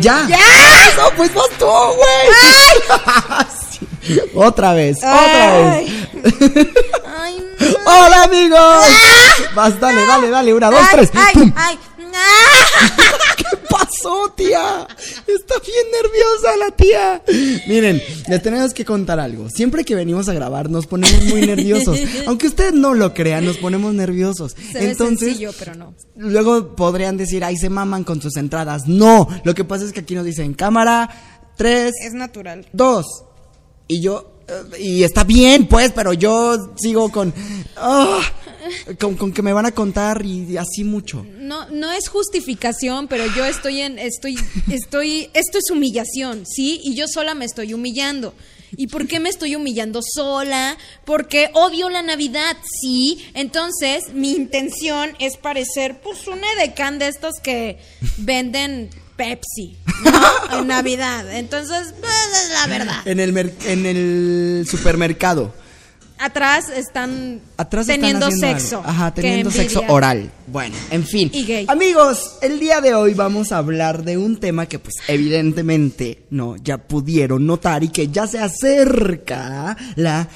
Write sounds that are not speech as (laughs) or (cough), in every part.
¡Ya! ¡Ya! ¡Eso! Pues vas tú, güey. (laughs) Sí. Otra vez, otra vez. Ay, no. (laughs) ¡Hola, amigos! Vas, dale, dale, dale. Una, dos, Ay, tres. ay, ¡Pum! ay. (laughs) ¿Qué pasó, tía? Está bien nerviosa la tía. Miren, les tenemos que contar algo. Siempre que venimos a grabar nos ponemos muy nerviosos. (laughs) Aunque usted no lo crea, nos ponemos nerviosos. Se ve Entonces, sencillo, pero no. luego podrían decir, ay, se maman con sus entradas. No, lo que pasa es que aquí nos dicen cámara, tres, Es natural. dos. Y yo, eh, y está bien, pues, pero yo sigo con, ah, con, con que me van a contar y así mucho. No, no es justificación, pero yo estoy en, estoy, estoy, esto es humillación, ¿sí? Y yo sola me estoy humillando. ¿Y por qué me estoy humillando sola? Porque odio la Navidad, sí. Entonces, mi intención es parecer, pues, una edecán de estos que venden Pepsi, ¿no? En Navidad. Entonces, pues, es la verdad. En el, mer- en el supermercado. Atrás están Atrás teniendo sexo. algo. Ajá, teniendo sexo oral. Bueno, en fin. Y gay. Amigos, el día de hoy vamos a hablar de un tema que pues evidentemente, no, ya pudieron notar y que ya se acerca la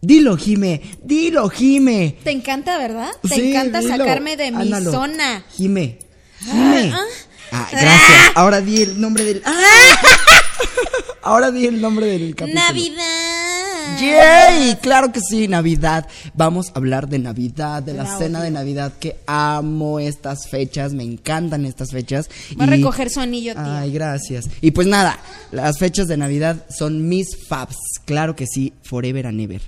Dilo, Jime, dilo, Jime. Te encanta, ¿verdad? Te Sí, encanta dilo. sacarme de mi zona. Jime. Jime. Ah, Ah, gracias. Ahora di el nombre del. ¡Ah! (laughs) Ahora di el nombre del capítulo. Navidad. ¡Yay! Claro que sí, Navidad. Vamos a hablar de Navidad, de la La cena odio. de Navidad, que amo estas fechas, me encantan estas fechas. Va a recoger su anillo. Ay, gracias. Y pues nada, las fechas de Navidad son mis faves. Claro que sí, forever and ever.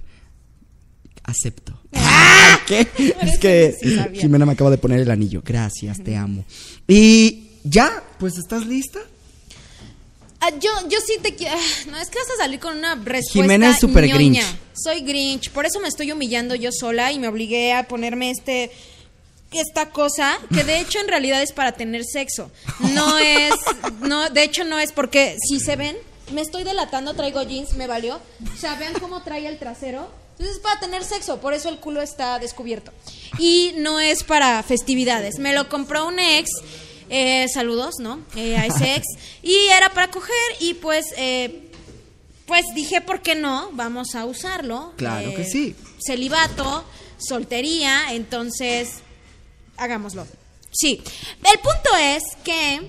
Acepto. (laughs) ¿Qué? Es que sí. Jimena me acaba de poner el anillo. Gracias, te amo. Y ya, pues estás lista. Ah, yo, yo sí te quiero. No, es que vas a salir con una respuesta. Jimena es súper. Grinch. Soy Grinch. Por eso me estoy humillando yo sola y me obligué a ponerme este. Esta cosa, que de hecho en realidad es para tener sexo. No es. No, de hecho no es porque, si se ven, me estoy delatando, traigo jeans, me valió. O sea, vean cómo trae el trasero. Entonces es para tener sexo, por eso el culo está descubierto. Y no es para festividades. Me lo compró un ex. Eh, saludos, ¿no? Eh, a ese ex. Y era para coger y pues, eh, pues dije, ¿por qué no? Vamos a usarlo. Claro Eh, que sí. Celibato, soltería, entonces, hagámoslo. Sí. El punto es que,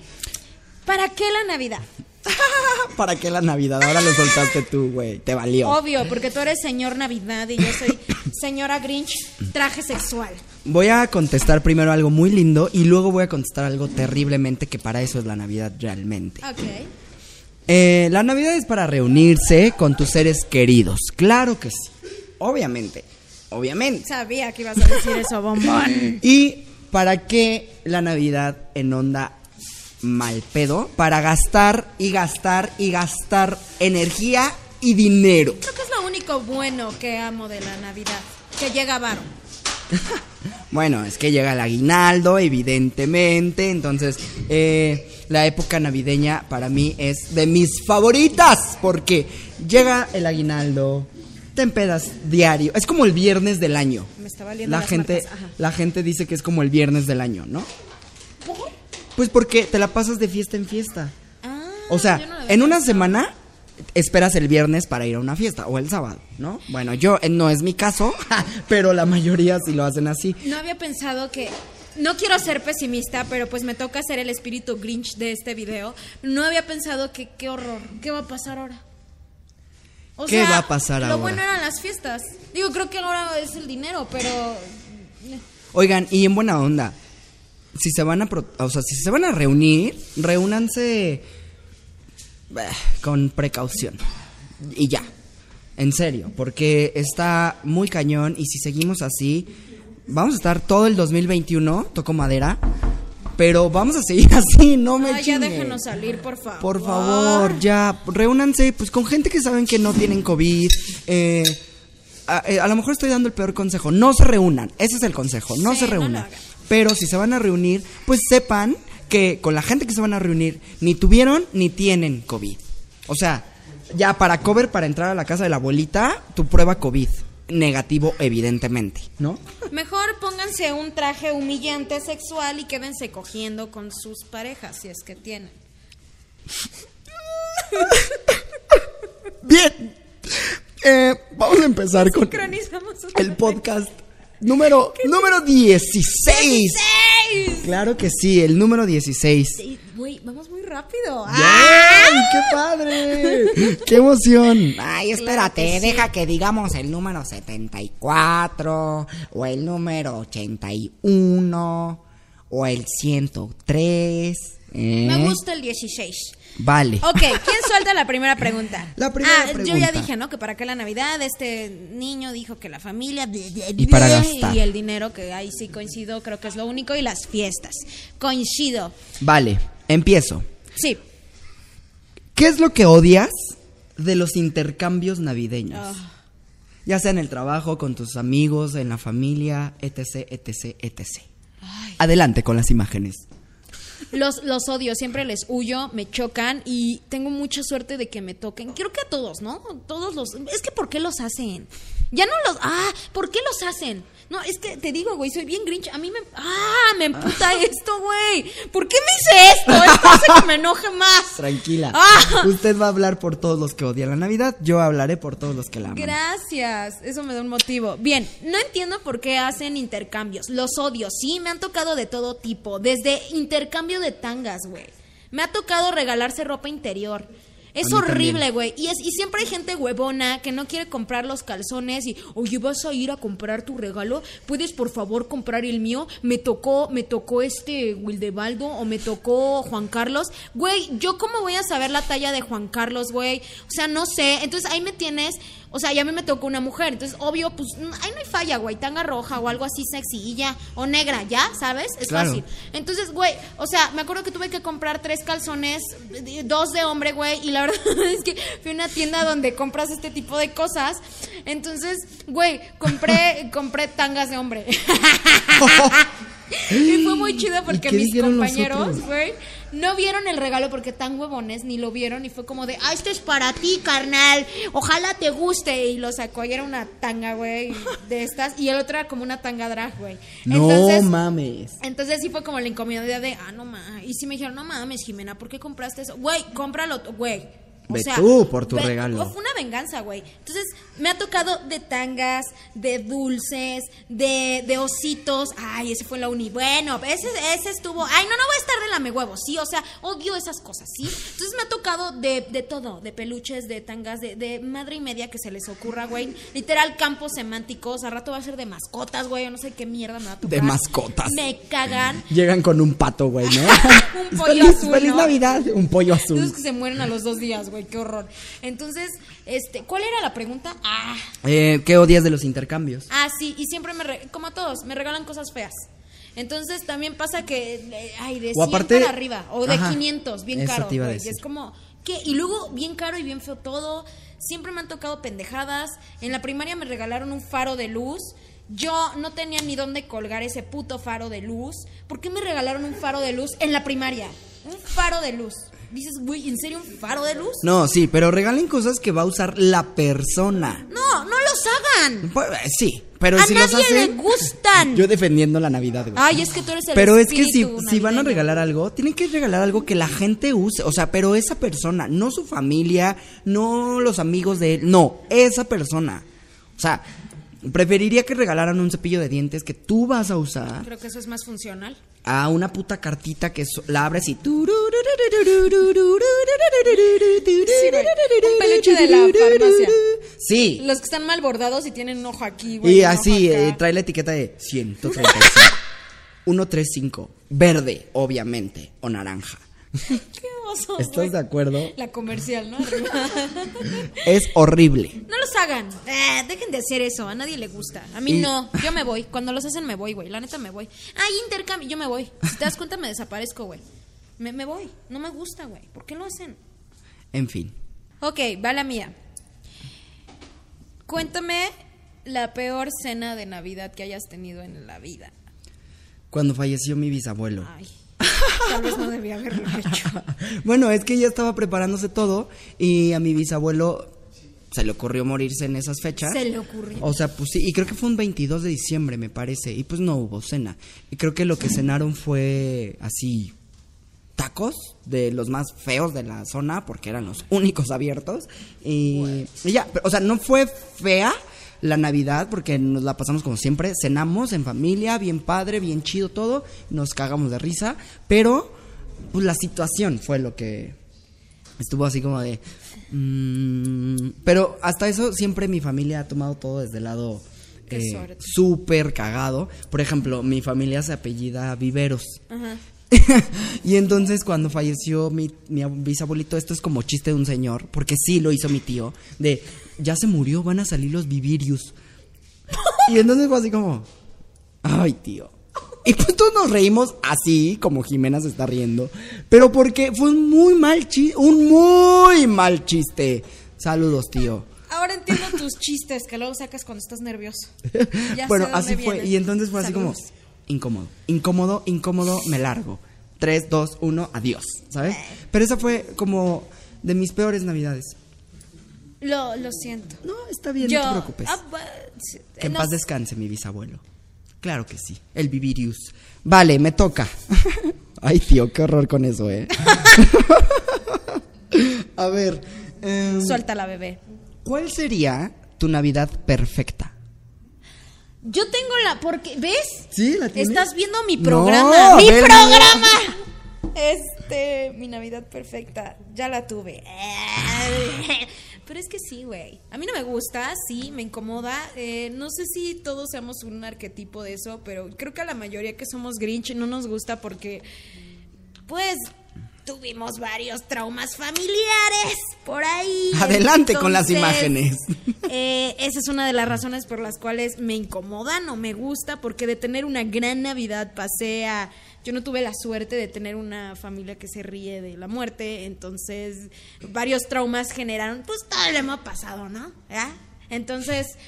¿para qué la Navidad? (laughs) ¿Para qué la Navidad? Ahora lo soltaste tú, güey. Te valió. Obvio, porque tú eres señor Navidad y yo soy señora Grinch, traje sexual. Voy a contestar primero algo muy lindo y luego voy a contestar algo terriblemente que para eso es la Navidad realmente. Ok. Eh, la Navidad es para reunirse con tus seres queridos. Claro que sí. Obviamente. Obviamente. Sabía que ibas a decir eso, bombón. (laughs) ¿Y para qué la Navidad en onda mal pedo? Para gastar y gastar y gastar energía y dinero. Creo que es lo único bueno que amo de la Navidad, que llega varo. (laughs) Bueno, es que llega el aguinaldo, evidentemente. Entonces, eh, la época navideña para mí es de mis favoritas. Porque llega el aguinaldo, te empedas diario. Es como el viernes del año. Me está valiendo La las gente, la gente dice que es como el viernes del año, ¿no? Pues porque te la pasas de fiesta en fiesta. Ah, O sea, no en una semana esperas el viernes para ir a una fiesta o el sábado, ¿no? Bueno, yo eh, no es mi caso, (laughs) pero la mayoría sí lo hacen así. No había pensado que. No quiero ser pesimista, pero pues me toca ser el espíritu Grinch de este video. No había pensado que qué horror. ¿Qué va a pasar ahora? O ¿Qué va a pasar lo ahora? bueno eran las fiestas. Digo, creo que ahora es el dinero, pero. Oigan, y en buena onda, si se van a, pro- o sea, si se van a reunir, reúnanse con precaución. Y ya. En serio, porque está muy cañón y si seguimos así, vamos a estar todo el 2021, toco madera, pero vamos a seguir (laughs) así, no me Ay, ya déjenos salir, por favor. Por favor, ya, reúnanse pues con gente que saben que no tienen COVID. eh, a, eh, a lo mejor estoy dando el peor consejo. No se reúnan, ese es el consejo, no Sí, se reúnan. Pero si se van a reunir, pues sepan que con la gente que se van a reunir ni tuvieron ni tienen COVID. O sea, ya para cover, para entrar a la casa de la abuelita, tu prueba COVID. Negativo, evidentemente, ¿no? Mejor pónganse un traje humillante sexual y quédense cogiendo con sus parejas, si es que tienen. Bien. Eh, vamos a empezar con el vez. podcast número, (laughs) número 16. ¡Seis! Claro que sí, el número 16. Sí, Güey, vamos muy rápido. ¡Ay, qué padre! (laughs) ¡Qué emoción! Ay, Claro espérate, que sí. deja que digamos el número 74 o el número 81 o el 103. ¿Eh? Me gusta el 16. Vale. Ok, ¿quién suelta la primera pregunta? (laughs) La primera ah, yo ya dije, ¿no? Que para qué la Navidad, este niño dijo que la familia... Y para gastar. Y el dinero, que ahí sí coincido, creo que es lo único, y las fiestas. Coincido. Vale, empiezo. Sí. ¿Qué es lo que odias de los intercambios navideños? Ah. Ya sea en el trabajo, con tus amigos, en la familia, etc, etc, etc. Adelante con las imágenes. Los, los odio, siempre les huyo, me chocan y tengo mucha suerte de que me toquen. Creo que a todos, ¿no? Todos los... Es que ¿por qué los hacen? Ya no los... Ah, ¿por qué los hacen? No, es que te digo, güey, soy bien grinch. A mí me... Ah, me emputa esto, güey. ¿Por qué me hice esto? Esto hace que me enoje más. Tranquila. Ah. Usted va a hablar por todos los que odian la Navidad, yo hablaré por todos los que la aman. Gracias, eso me da un motivo. Bien, no entiendo por qué hacen intercambios. Los odio, sí, me han tocado de todo tipo. Desde intercambio de tangas, güey. Me ha tocado regalarse ropa interior. Es horrible, güey. Y, es, y siempre hay gente huevona que no quiere comprar los calzones y, oye, vas a ir a comprar tu regalo. ¿Puedes, por favor, comprar el mío? Me tocó, me tocó este Wildebaldo o me tocó Juan Carlos. Güey, ¿yo cómo voy a saber la talla de Juan Carlos, güey? O sea, no sé. Entonces ahí me tienes. O sea, ya a mí me tocó una mujer. Entonces, obvio, pues mm, ahí no hay falla, güey. Tanga roja o algo así sexy y ya. O negra, ¿ya? ¿Sabes? Es Claro. fácil. Entonces, güey, o sea, me acuerdo que tuve que comprar tres calzones, dos de hombre, güey, y la verdad (laughs) es que fui a una tienda donde compras este tipo de cosas. Entonces, güey, compré, compré tangas de hombre. (laughs) y fue muy chido porque mis compañeros, güey, no vieron el regalo porque tan huevones ni lo vieron y fue como de, ah, esto es para ti, carnal, ojalá te guste. Y lo sacó y era una tanga, güey, de estas, y el otro era como una tanga drag, güey. No Entonces, mames. entonces sí fue como la incomodidad de, ah, no mames. Y sí me dijeron, no mames, Jimena, ¿por qué compraste eso? Güey, cómpralo, tú, O Ve sea, tú por tu ve- regalo. Fue una venganza, güey. Entonces, me ha tocado de tangas, de dulces, de, de ositos. Ay, ese fue la uni. Bueno, ese, ese estuvo. Ay, no, no voy a estar de lame huevos, sí. O sea, odio esas cosas, ¿sí? Entonces, me ha tocado de, de todo: de peluches, de tangas, de, de madre y media que se les ocurra, güey. Literal, campos semánticos. Al rato va a ser de mascotas, güey. Yo no sé qué mierda me va a tocar. De mascotas. Me cagan. Llegan con un pato, güey, ¿no? (laughs) Un (laughs) pollo feliz, azul, feliz ¿no? Navidad, un pollo azul. Entonces que se mueren a los dos días, güey, qué horror. Entonces, este, ¿cuál era la pregunta? Ah, Eh, ¿Qué odias de los intercambios? ah, sí, y siempre me, re- como a todos, me regalan cosas feas. Entonces también pasa que, eh, ay, de O 100 aparte- para arriba, o de Ajá, 500, bien caro, güey. Es como, ¿qué? Y luego bien caro y bien feo todo. Siempre me han tocado pendejadas. En la primaria me regalaron un faro de luz. Yo no tenía ni dónde colgar ese puto faro de luz. ¿Por qué me regalaron un faro de luz en la primaria? Un faro de luz. Dices, güey, ¿en serio un faro de luz? No, sí, pero regalen cosas que va a usar la persona. No, no los hagan. Pues, eh, sí, pero A si los nadie hacen... le gustan. Yo defendiendo la Navidad, güey. Ay, es que tú eres el Pero es que si, si van a regalar algo, tienen que regalar algo que la gente use. O sea, pero esa persona, no su familia, no los amigos de él, no, esa persona. O sea, preferiría que regalaran un cepillo de dientes que tú vas a usar Creo que eso es más funcional. a una puta cartita que so- la abres y... Un peluche de la farmacia. Sí. Los que están mal bordados y tienen un ojo aquí, güey. Y así eh, trae la etiqueta de 135. 135. Verde, obviamente. O naranja. Qué oso, ¿Estás de acuerdo? La comercial, ¿no? (laughs) Es horrible. no los hagan. Eh, dejen de hacer eso. A nadie le gusta. A mí Y- no. Yo me voy. Cuando los hacen, me voy, güey. La neta, me voy. Ay, intercambio. Yo me voy. Si te das cuenta, me desaparezco, güey. Me, me voy. No me gusta, güey. ¿Por qué lo hacen? En fin. Ok, va la mía. Cuéntame la peor cena de Navidad que hayas tenido en la vida. Cuando falleció mi bisabuelo. Ay, tal vez no debía haberlo hecho. (laughs) bueno, es que ya estaba preparándose todo y a mi bisabuelo se le ocurrió morirse en esas fechas. Se le ocurrió. O sea, pues sí, y creo que fue un 22 de diciembre, me parece, y pues no hubo cena. Y creo que lo que cenaron fue así, tacos de los más feos de la zona porque eran los únicos abiertos. Y, y ya, pero, o sea, no fue fea la Navidad porque nos la pasamos como siempre, cenamos en familia, bien padre, bien chido todo, nos cagamos de risa, pero pues la situación fue lo que estuvo así como de... mm, pero hasta eso siempre mi familia ha tomado todo desde el lado eh, súper cagado. Por ejemplo, mi familia se apellida Viveros. Ajá. (laughs) y entonces cuando falleció mi, mi bisabuelito, esto es como chiste de un señor, porque sí lo hizo mi tío, de ya se murió, van a salir los vivirius. y entonces fue así como, ay tío. Y pues todos nos reímos así, como Jimena se está riendo, pero porque fue un muy mal chiste, un muy mal chiste. Saludos, tío. Ahora entiendo tus chistes que luego sacas cuando estás nervioso. (laughs) Ya sé bueno, dónde así fue. vienen. Y entonces fue así como incómodo. Incómodo, incómodo, me largo. 3, 2, 1, adiós. ¿Sabes? Pero esa fue como de mis peores navidades. Lo, lo siento. No, está bien, Yo, no te preocupes. ah, que en no paz descanse mi bisabuelo. Claro que sí. El Vivirius. Vale, me toca. (laughs) Ay, tío, qué horror con eso, ¿eh? (laughs) A ver. em, Suelta la bebé. ¿Cuál sería tu Navidad perfecta? Yo tengo la. porque ¿Ves? ¿Sí? ¿La tienes? Estás viendo mi No, programa. ¡Mi programa! Este, mi Navidad perfecta. Ya la tuve. (laughs) Pero es que sí, güey. A mí no me gusta, sí, me incomoda. Eh, no sé si todos seamos un arquetipo de eso, pero creo que a la mayoría que somos Grinch no nos gusta porque, pues, tuvimos varios traumas familiares por ahí. Adelante con las imágenes. (laughs) eh, esa es una de las razones por las cuales me incomoda, no me gusta, porque de tener una gran Navidad pasé a... Yo no tuve la suerte de tener una familia que se ríe de la muerte, entonces varios traumas generaron, pues todo le hemos pasado, ¿no? Entonces,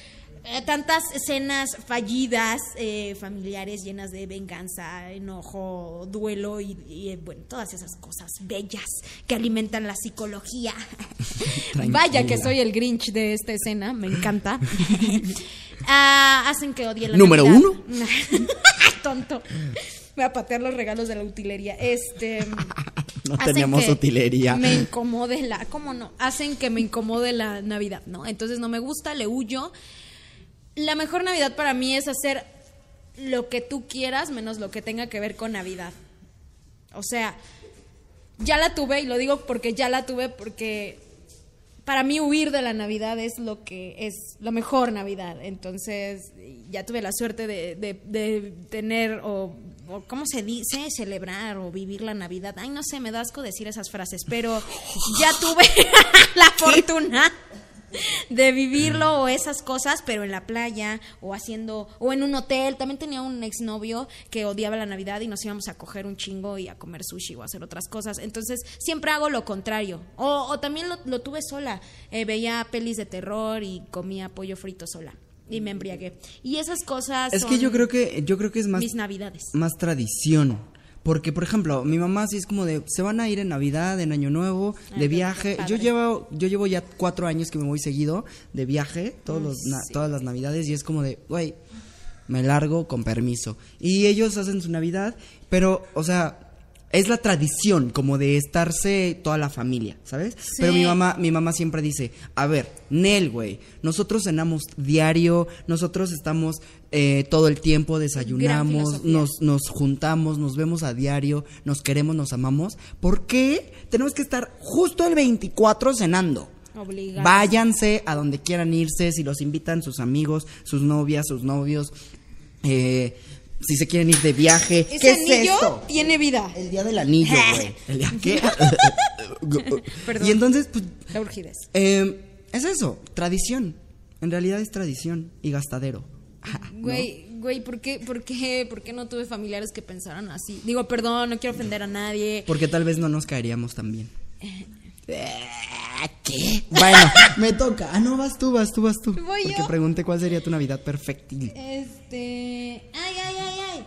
eh, tantas escenas fallidas, eh, familiares llenas de venganza, enojo, duelo y, y, eh, bueno, todas esas cosas bellas que alimentan la psicología. (laughs) (laughs) Vaya que soy el Grinch de esta escena, me encanta. (laughs) Ah, hacen que odie la ¿Número Navidad. uno? Tonto. Voy a patear los regalos de la utilería. Este. (laughs) No hacen teníamos que utilería. Me incomode la. ¿Cómo no? Hacen que me incomode la Navidad, ¿no? Entonces no me gusta, le huyo. La mejor Navidad para mí es hacer lo que tú quieras menos lo que tenga que ver con Navidad. O sea, ya la tuve y lo digo porque ya la tuve porque para mí huir de la Navidad es lo que es la mejor Navidad. Entonces ya tuve la suerte de, de- de tener o, o ¿cómo se dice? Celebrar o vivir la Navidad. Ay, no sé, me da asco decir esas frases, pero ya tuve (laughs) la fortuna de vivirlo o esas cosas, pero en la playa o haciendo o en un hotel. También tenía un exnovio que odiaba la Navidad y nos íbamos a coger un chingo y a comer sushi o hacer otras cosas. Entonces siempre hago lo contrario. O, o también lo, lo tuve sola. Eh, veía pelis de terror y comía pollo frito sola y me embriagué. Y esas cosas. Es que yo creo que yo creo que es más mis navidades. más tradición. Porque, por ejemplo, mi mamá sí es como de, se van a ir en Navidad, en Año Nuevo, Ay, de viaje. Yo llevo, yo llevo ya cuatro años que me voy seguido de viaje, todos los, na- todas las Navidades, y es como de, güey, me largo con permiso. Y ellos hacen su Navidad, pero, o sea, es la tradición como de estarse toda la familia, ¿sabes? Pero mi mamá, mi mamá siempre dice, a ver, Nel, güey, nosotros cenamos diario, nosotros estamos eh, todo el tiempo, desayunamos, nos, nos juntamos, nos vemos a diario, nos queremos, nos amamos. ¿Por qué tenemos que estar justo el 24 cenando? Obligados. Váyanse a donde quieran irse, si los invitan sus amigos, sus novias, sus novios, eh, si se quieren ir de viaje. Ese ¿Qué es anillo esto? tiene vida. El día del anillo, (laughs) güey. ¿El día qué? (laughs) Perdón. Y entonces, pues, La urgidez. eh, es eso, tradición. En realidad es tradición y gastadero. (laughs) ¿no? Güey, güey, ¿por qué, por, qué, ¿por qué no tuve familiares que pensaran así? Digo, perdón, no quiero ofender a nadie. Porque tal vez no nos caeríamos tan bien. (laughs) ¿Qué? Bueno, me toca. Ah, no, vas tú, vas tú, vas tú. Voy Porque yo. pregunté cuál sería tu Navidad perfecta. Este. Ay, ay, ay, ay.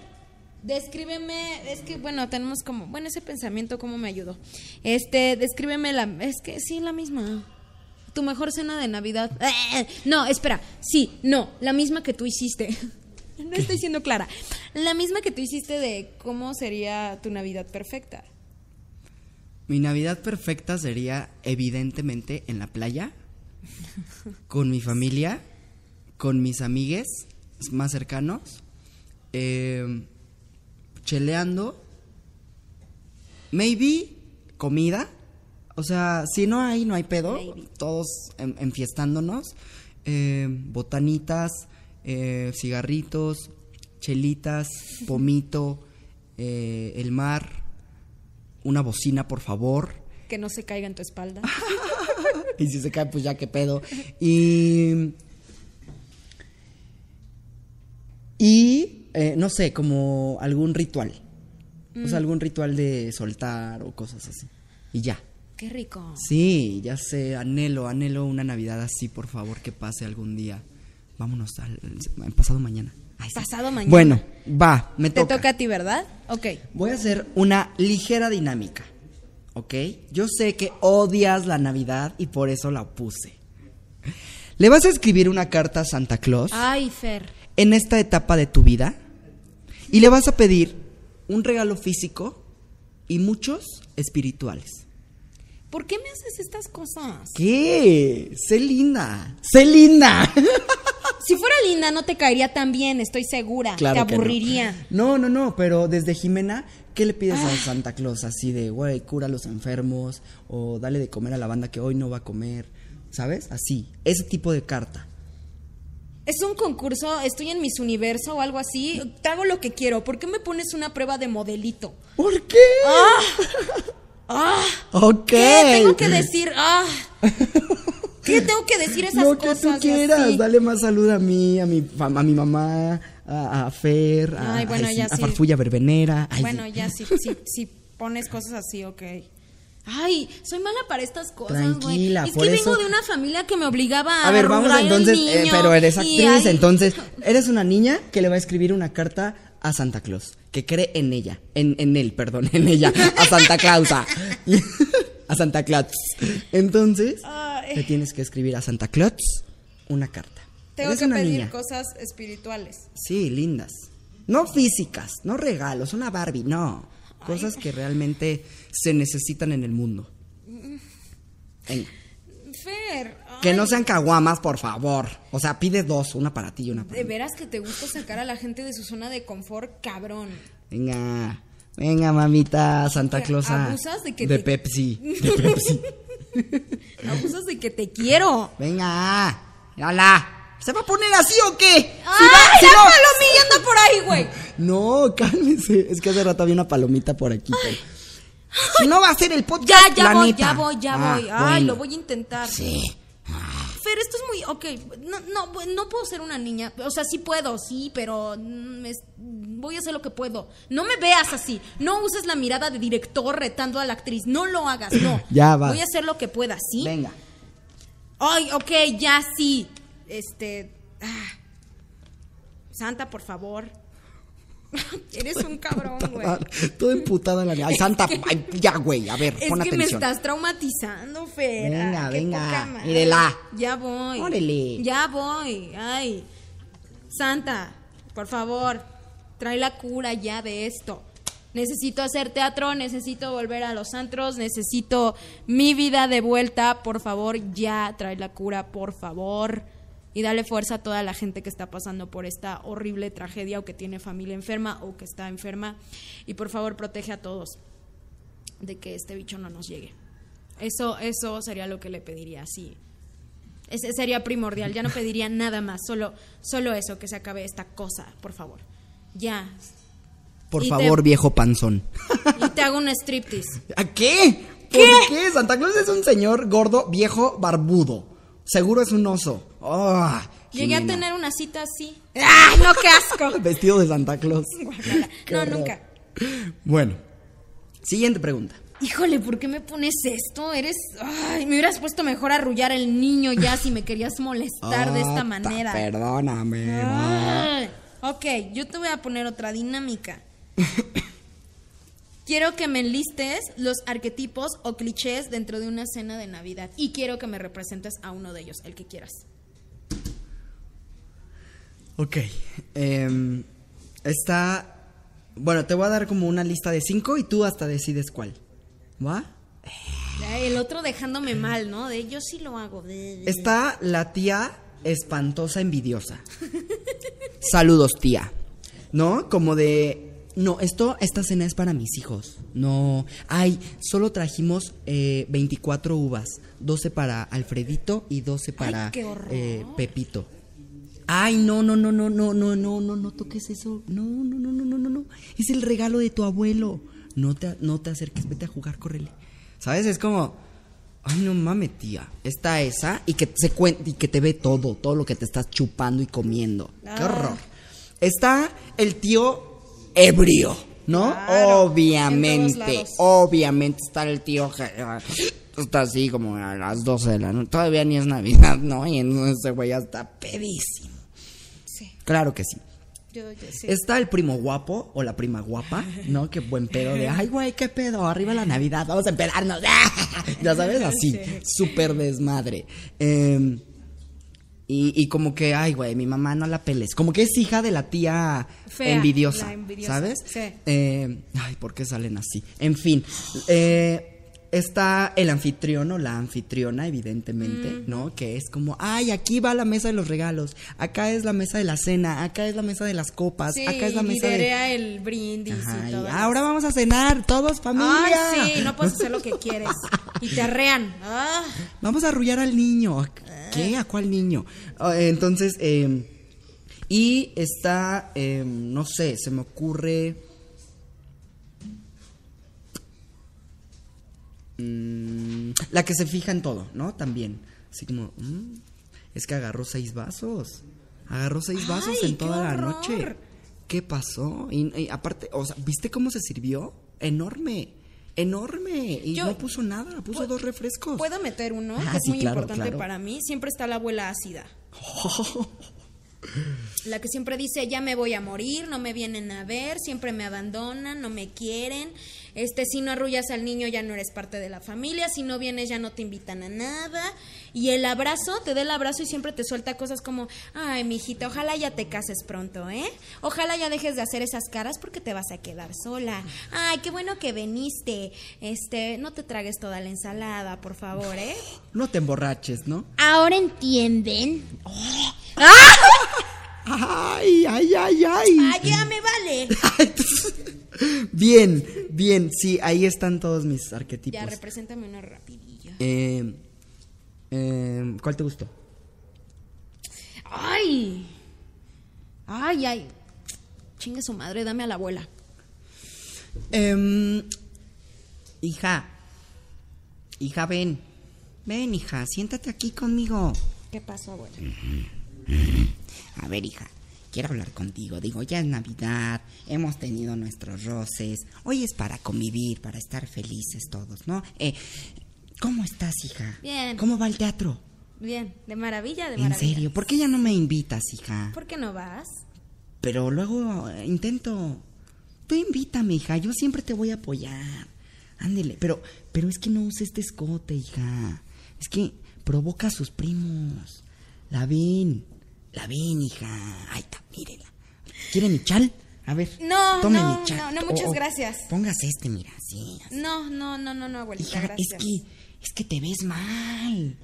Descríbeme. Es que, bueno, tenemos como. Bueno, ese pensamiento, ¿cómo me ayudó? Este, descríbeme la. Es que sí, la misma. Tu mejor cena de Navidad. (laughs) No, espera. Sí, no. La misma que tú hiciste. (laughs) No estoy siendo clara. La misma que tú hiciste de cómo sería tu Navidad perfecta. Mi Navidad perfecta sería evidentemente en la playa, con mi familia, con mis amigues más cercanos, eh, cheleando, maybe comida, o sea, si no hay, no hay pedo, Maybe. todos en- enfiestándonos, eh, botanitas, eh, cigarritos, chelitas, (laughs) pomito, eh, el mar, una bocina, por favor. Que no se caiga en tu espalda. (laughs) Y si se cae, pues ya qué pedo. Y. Y. eh, no sé, como algún ritual. O sea, algún ritual de soltar o cosas así. Y ya. Qué rico. Sí, ya sé, anhelo, anhelo una Navidad así, por favor, que pase algún día. Vámonos al, al- pasado mañana. Ay. Pasado mañana. Bueno, va, me Te toca. toca a ti, ¿verdad? Ok. Voy a hacer una ligera dinámica, ¿ok? Yo sé que odias la Navidad y por eso la puse. Le vas a escribir una carta a Santa Claus Ay, Fer. en esta etapa de tu vida y le vas a pedir un regalo físico y muchos espirituales. ¿Por qué me haces estas cosas? ¿Qué? Sé linda. Sé linda. (laughs) Si fuera linda, no te caería tan bien, estoy segura. Claro te no. aburriría. No, no, no, pero desde Jimena, ¿qué le pides a Santa Claus? Así de, güey, cura a los enfermos, o dale de comer a la banda que hoy no va a comer, ¿sabes? Así, ese tipo de carta. Es un concurso, estoy en Miss Universo o algo así. Te hago lo que quiero. ¿Por qué me pones una prueba de modelito? ¿Por qué? ¡Ah! (laughs) Ok. ¿Qué tengo que decir? ¡Ah! (laughs) ¿Qué tengo que decir esas Lo que cosas? tú quieras, así? dale más salud a mí, a mi, a mi mamá, a, a Fer, a, Ay, bueno, a sí. Farfulla Verbenera. ay, Bueno, ya sí, sí, sí pones cosas así, ok. Ay, soy mala para estas cosas, güey. Tranquila, Es por que eso- vengo de una familia que me obligaba a A ver, vamos entonces, eh, pero eres actriz, ay, entonces eres una niña que le va a escribir una carta a Santa Claus, que cree en ella, en, en él, perdón, en ella, a Santa Clausa, (laughs) a Santa Claus. Entonces, Ay. le tienes que escribir a Santa Claus una carta. Tengo Eres que pedir niña. cosas espirituales. Sí, lindas. No físicas, no regalos, una Barbie, no. Cosas que realmente se necesitan en el mundo. Venga. Fer, Que ay, no sean caguamas, por favor. O sea, pide dos, una para ti y una para De mí. veras que te gusta sacar a la gente de su zona de confort, cabrón. Venga, venga, mamita, Santa Claus. abusas de que de te- Pepsi, de (laughs) Pepsi. Abusas de que te quiero. venga, hola. ¿Se va a poner así o qué? Si ¡Ay, va- si la no- palomilla anda por ahí, güey! (laughs) No, cálmese. Es que hace rato había una palomita por aquí. pero- Si no va a ser el podcast, Ya, ya la voy, neta. ya voy, ya Ah, voy. Ay, bueno. lo voy a intentar. Sí. Fer, esto es muy. Ok, no, no, no puedo ser una niña. O sea, sí puedo, sí, pero. mm, voy a hacer lo que puedo. No me veas así. No uses la mirada de director retando a la actriz. No lo hagas, no. (clears throat) Ya va. Voy a hacer lo que pueda, ¿sí? Venga. Ay, ok, ya sí. Este. ah. Santa, por favor. (laughs) Eres un cabrón, güey. Todo emputada la Ay, Santa, ay, ya, güey. A ver, Es pon que me atención. estás traumatizando, Fer. Venga, qué venga, mírela. Ya voy. Órale. Ya voy. Ay. Santa, por favor, trae la cura ya de esto. Necesito hacer teatro, necesito volver a los antros, necesito mi vida de vuelta. Por favor, ya trae la cura, por favor. Y dale fuerza a toda la gente que está pasando por esta horrible tragedia o que tiene familia enferma o que está enferma. Y por favor, protege a todos de que este bicho no nos llegue. Eso, eso sería lo que le pediría, sí. Ese sería primordial. Ya no (laughs) pediría nada más, solo, solo eso, que se acabe esta cosa, por favor. Ya. Por Y te- favor, viejo panzón. Y te hago un striptease. (laughs) ¿A qué? ¿Por qué? Santa Claus es un señor gordo, viejo, barbudo. Seguro es un oso. Ah, Llegué a tener una cita así. ¡Ay, (laughs) no, qué asco! (laughs) Vestido de Santa Claus. (laughs) Qué No, horror. nunca. Bueno, siguiente pregunta. Híjole, ¿por qué me pones esto? Eres. Ay, me hubieras puesto mejor a arrullar el niño ya si me querías molestar de esta Ah, manera. ta- Perdóname. Ay, ok, yo te voy a poner otra dinámica. quiero que me enlistes los arquetipos o clichés dentro de una cena de Navidad. Y quiero que me representes a uno de ellos, el que quieras. Ok. em, está. Bueno, te voy a dar como una lista de cinco y tú hasta decides cuál. ¿Va? El otro dejándome mal, ¿no? De yo sí lo hago. de- Está la tía espantosa envidiosa. Saludos, tía. ¿No? Como de. No, esto, esta cena es para mis hijos. No. Ay, solo trajimos eh, 24 uvas. 12 para Alfredito y 12 para qué eh, Pepito. Ay, no, no, no, no, no, no, no, no, no toques eso. No, no, no, no, no, no, no. Es el regalo de tu abuelo. No te, no te acerques, vete a jugar, córrele. ¿Sabes? Es como. Ay, no mames, tía. Está esa y que se cuen- y que te ve todo, todo lo que te estás chupando y comiendo. Qué Ah. horror. Está el tío ebrio, ¿no? Claro, obviamente, obviamente está el tío ah, está así como a las 12 de la noche. Todavía ni es Navidad, ¿no? Y entonces ese güey ya está pedísimo. Sí, Claro que sí. yo, yo sí. Está el primo guapo o la prima guapa, ¿no? Qué buen pedo de, ay, güey, qué pedo, arriba la Navidad, vamos a empedarnos. (laughs) ya sabes, así, súper desmadre. Eh, y, y como que, ay, güey, mi mamá no la peles. Como que es hija de la tía Fea, envidiosa, la envidiosa, ¿sabes? sí. Eh, ay, ¿por qué salen así? En fin, eh, está el anfitrión o la anfitriona, evidentemente, ¿no? Que es como, ay, aquí va la mesa de los regalos, acá es la mesa de la cena, acá es la mesa de las copas, Sí, acá es la mesa de... el brindis Ajá, y y todo. ahora vamos a cenar, todos familia. Ay, sí, no puedes hacer lo que quieres. Y te arrean. Ah, Vamos a arrullar al niño. ¿Qué? ¿A cuál niño? Ah, Entonces, eh, y está, eh, no sé, se me ocurre... mm, la que se fija en todo, ¿no? También. Así como, mm, es que agarró seis vasos. Agarró seis vasos Ay, en toda la noche. ¿Qué pasó? Y, y aparte, o sea, ¿viste cómo se sirvió? Enorme. Enorme. Y Yo- no puso nada, puso pu- dos refrescos. ¿Puedo meter uno? Ah, que es sí, muy claro, importante claro. para mí. Siempre está la abuela ácida. (laughs) La que siempre dice, ya me voy a morir, no me vienen a ver, siempre me abandonan, no me quieren. Este, si no arrullas al niño ya no eres parte de la familia, si no vienes ya no te invitan a nada. Y el abrazo, te da el abrazo y siempre te suelta cosas como, ay, mijita, ojalá ya te cases pronto, ¿eh? Ojalá ya dejes de hacer esas caras porque te vas a quedar sola. Ay, qué bueno que viniste. Este, no te tragues toda la ensalada, por favor, ¿eh? No te emborraches, ¿no? Ahora entienden. Ay, ay, ay, ay. Ah, ya me vale. (laughs) bien, bien, sí, ahí están todos mis arquetipos. Ya, represéntame una rapidilla. Eh, eh, ¿Cuál te gustó? ¡Ay! ¡Ay, ay! Chingue su madre, dame a la abuela. Em, hija, hija, ven. Ven, hija, siéntate aquí conmigo. ¿Qué pasó, abuela? A ver, hija, quiero hablar contigo. Digo, ya es Navidad, hemos tenido nuestros roces. Hoy es para convivir, para estar felices todos, ¿no? Eh, ¿Cómo estás, hija? Bien. ¿Cómo va el teatro? Bien, de maravilla, de ¿En maravilla. serio? ¿Por qué ya no me invitas, hija? ¿Por qué no vas? Pero luego eh, intento. Tú invítame, hija, yo siempre te voy a apoyar. Ándele, pero, pero es que no uses este escote, hija. Es que provoca a sus primos. La ven, la ven, hija. Ahí está, mírela. ¿Quiere mi chal? A ver. No, tome no, mi chal. no, no, muchas gracias. Póngase este, mira, sí. así. No, no, no, no, no, abuelita, Hija, gracias. es que, es que te ves mal.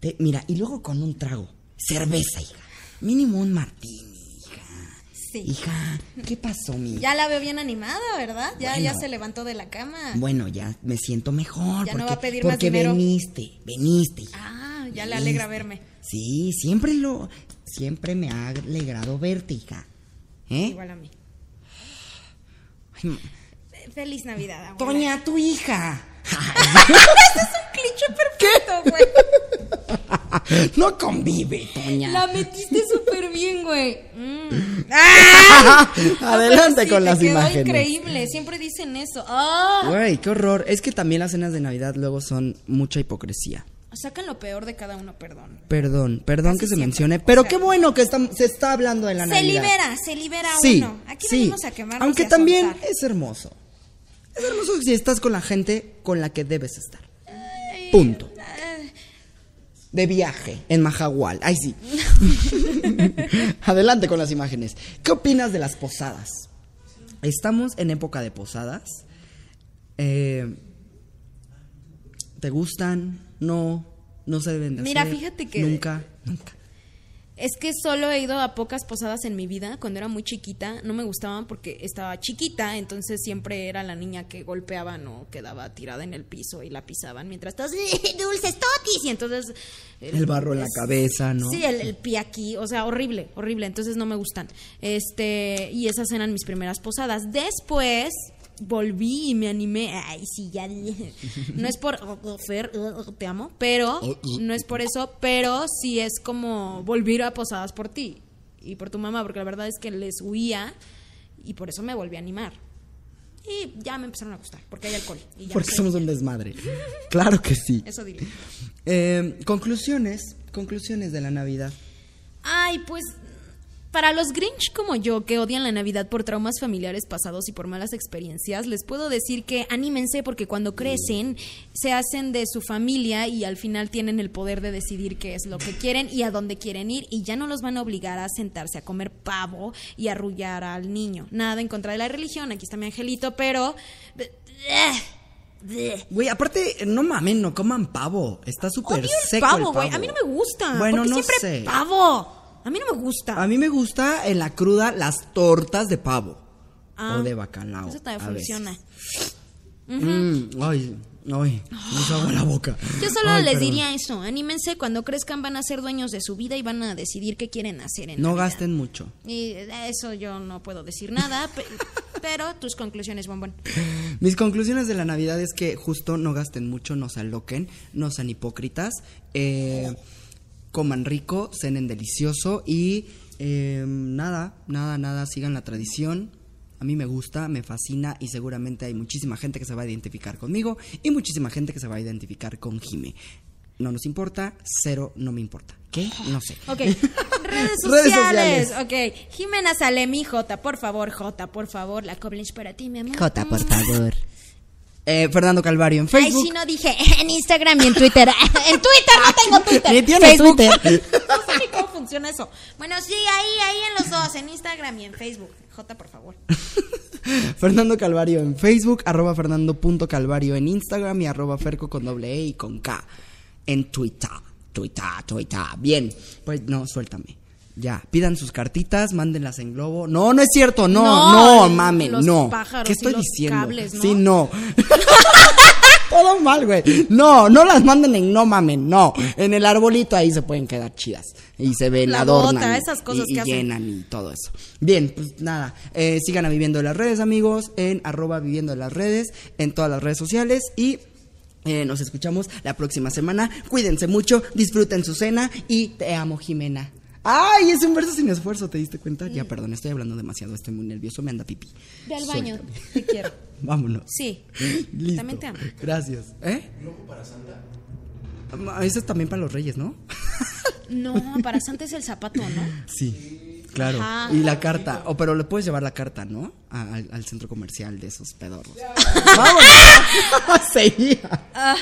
Te- mira, y luego con un trago. Cerveza, hija. Mínimo un martini, hija. Sí. Hija, ¿qué pasó, mi Ya la veo bien animada, ¿verdad? Ya, ya se levantó de la cama. Bueno, ya me siento mejor. Ya no porque, va a pedir más porque dinero. veniste, veniste. hija. Ah, ya le alegra verme. Sí, siempre lo, siempre me ha alegrado verte, hija. ¿Eh? Igual a mí. Ay, Feliz Navidad, abuela. Toña, tu hija. (laughs) Cliché perfecto, güey. (laughs) no convive, Toña. La metiste súper bien, güey. Mm. (laughs) Adelante Sí, con te las quedó imágenes. increíble, siempre dicen eso. ¡Ah! Güey, qué horror. Es que también las cenas de Navidad luego son mucha hipocresía. Sacan lo peor de cada uno, perdón. Perdón, perdón que se siempre. mencione, pero O sea, qué bueno que está- se está hablando de la Se Navidad. libera, se libera Sí, uno. Aquí sí. venimos a quemarnos Aunque y a también soltar. es hermoso. Es hermoso si estás con la gente con la que debes estar. Punto. De viaje en Majagual. Ay, sí. (laughs) Adelante con las imágenes. ¿Qué opinas de las posadas? Estamos en época de posadas. Eh, ¿Te gustan? No, no se deben de Mira, hacer. fíjate que- Nunca, nunca. Es que solo he ido a pocas posadas en mi vida. Cuando era muy chiquita, no me gustaban porque estaba chiquita, entonces siempre era la niña que golpeaban o quedaba tirada en el piso y la pisaban mientras todos dulces totis y entonces El barro en la cabeza, ¿no? Sí, el, el pie aquí, o sea, horrible, horrible. Entonces no me gustan. Este, y esas eran mis primeras posadas. Después volví y me animé. Ay, sí, ya dije. No es por Fer, te amo, pero no es por eso, pero sí es como volver a posadas por ti y por tu mamá, porque la verdad es que les huía y por eso me volví a animar. Y ya me empezaron a gustar, porque hay alcohol. Y ya Porque somos un desmadre. claro que sí. Eso dile. Eh, conclusiones, conclusiones de la Navidad. Ay, pues para los Grinch como yo que odian la Navidad por traumas familiares pasados y por malas experiencias, les puedo decir que anímense porque cuando crecen se hacen de su familia y al final tienen el poder de decidir qué es lo que quieren y a dónde quieren ir y ya no los van a obligar a sentarse a comer pavo y arrullar al niño. Nada en contra de la religión, aquí está mi angelito, pero... Güey, aparte, no mamen, no coman pavo. Está súper seco pavo, el güey. A mí no me gusta. Bueno, no siempre sé. pavo. A mí no me gusta. A mí me gusta en la cruda las tortas de pavo. Ah, o de bacalao. Eso también funciona. Mm, ay, ay, me hizo agua la boca. Yo solo Ay, les perdón. diría eso, anímense, cuando crezcan van a ser dueños de su vida y van a decidir qué quieren hacer en No Navidad. gasten mucho. Y de eso yo no puedo decir nada, pe- pero tus conclusiones, bombón. Mis conclusiones de la Navidad es que justo no gasten mucho, no se aloquen, no sean hipócritas, eh, coman rico, cenen delicioso y eh, nada, nada, nada, sigan la tradición. A mí me gusta, me fascina y seguramente hay muchísima gente que se va a identificar conmigo y muchísima gente que se va a identificar con Jime. No nos importa, cero no me importa. ¿Qué? No sé. Ok, (laughs) redes Redes sociales. sociales. Ok, Jimena Salemi, J, por favor, J, por favor, la Koblench para ti, mi amor. Jota, por favor. Eh, Fernando Calvario en Ay, Facebook. sí, no dije (laughs) en Instagram y en Twitter. (laughs) en Twitter no tengo Twitter. (laughs) Ni tiene Facebook. Twitter. No sé ni cómo funciona eso. Bueno, sí, ahí, ahí en los dos, en Instagram y en Facebook. J, por favor. Fernando Calvario en Facebook, arroba fernando.calvario en Instagram y arroba ferco con doble E y con K en Twitter. Twitter, Twitter. Bien, pues no, suéltame. Ya, pidan sus cartitas, mándenlas en globo. No, no es cierto, no, No, no, mamen, los no. pájaros ¿Qué y estoy los diciendo? cables, ¿no? Sí, no. (laughs) Todo mal, güey. No, no las manden en no mamen, no. En el arbolito ahí se pueden quedar chidas. Y se ven, La adornan. bota, y- esas cosas y, que y hacen. llenan y todo eso. Bien, pues nada. eh, sigan a Viviendo en las redes, amigos. En arroba Viviendo en las redes. En todas las redes sociales. Y eh, nos escuchamos la próxima semana. Cuídense mucho. Disfruten su cena. Y te amo, Jimena. Ay, es un verso sin esfuerzo, ¿te diste cuenta? Ya, perdón, estoy hablando demasiado, estoy muy nervioso, me anda pipí. Ve al baño, Suéltame. te quiero. (laughs) Vámonos. Sí. (laughs) Listo. También te amo. Gracias. ¿Eh? ¿Globo para Santa? Eso es también para los reyes, ¿no? (laughs) No, para Santa es el zapato, ¿no? Sí, claro. Ajá. Y la carta. O pero le puedes llevar la carta, ¿no? A- al, al centro comercial de esos pedorros. ¡Vámonos! Seguía. Ah,